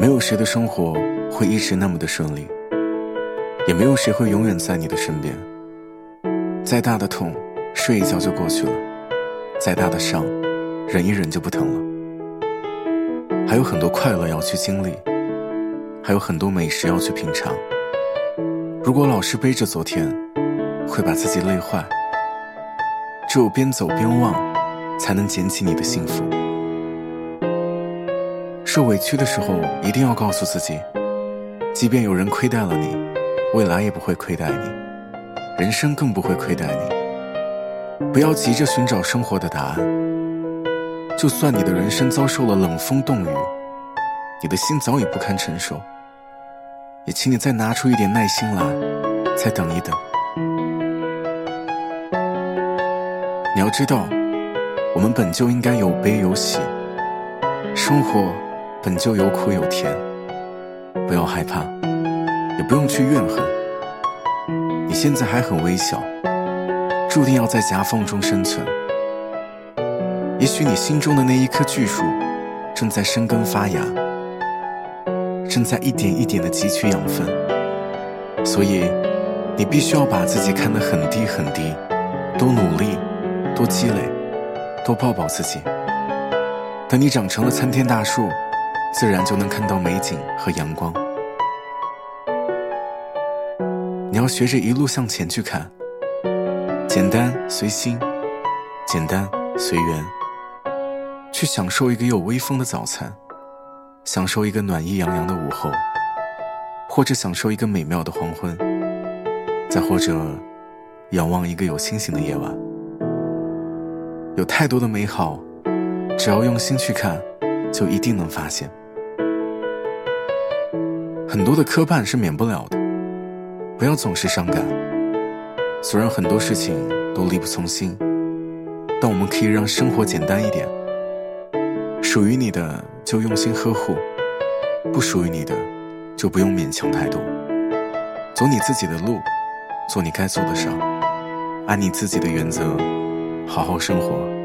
没有谁的生活会一直那么的顺利，也没有谁会永远在你的身边。再大的痛，睡一觉就过去了；再大的伤，忍一忍就不疼了。还有很多快乐要去经历，还有很多美食要去品尝。如果老是背着昨天，会把自己累坏。只有边走边忘，才能捡起你的幸福。受委屈的时候，一定要告诉自己，即便有人亏待了你，未来也不会亏待你，人生更不会亏待你。不要急着寻找生活的答案，就算你的人生遭受了冷风冻雨，你的心早已不堪承受，也请你再拿出一点耐心来，再等一等。你要知道，我们本就应该有悲有喜，生活本就有苦有甜，不要害怕，也不用去怨恨。你现在还很微小，注定要在夹缝中生存。也许你心中的那一棵巨树，正在生根发芽，正在一点一点的汲取养分，所以你必须要把自己看得很低很低，多努力。多积累，多抱抱自己。等你长成了参天大树，自然就能看到美景和阳光。你要学着一路向前去看，简单随心，简单随缘，去享受一个有微风的早餐，享受一个暖意洋洋的午后，或者享受一个美妙的黄昏，再或者仰望一个有星星的夜晚。有太多的美好，只要用心去看，就一定能发现。很多的磕绊是免不了的，不要总是伤感。虽然很多事情都力不从心，但我们可以让生活简单一点。属于你的就用心呵护，不属于你的就不用勉强太多。走你自己的路，做你该做的事，按你自己的原则，好好生活。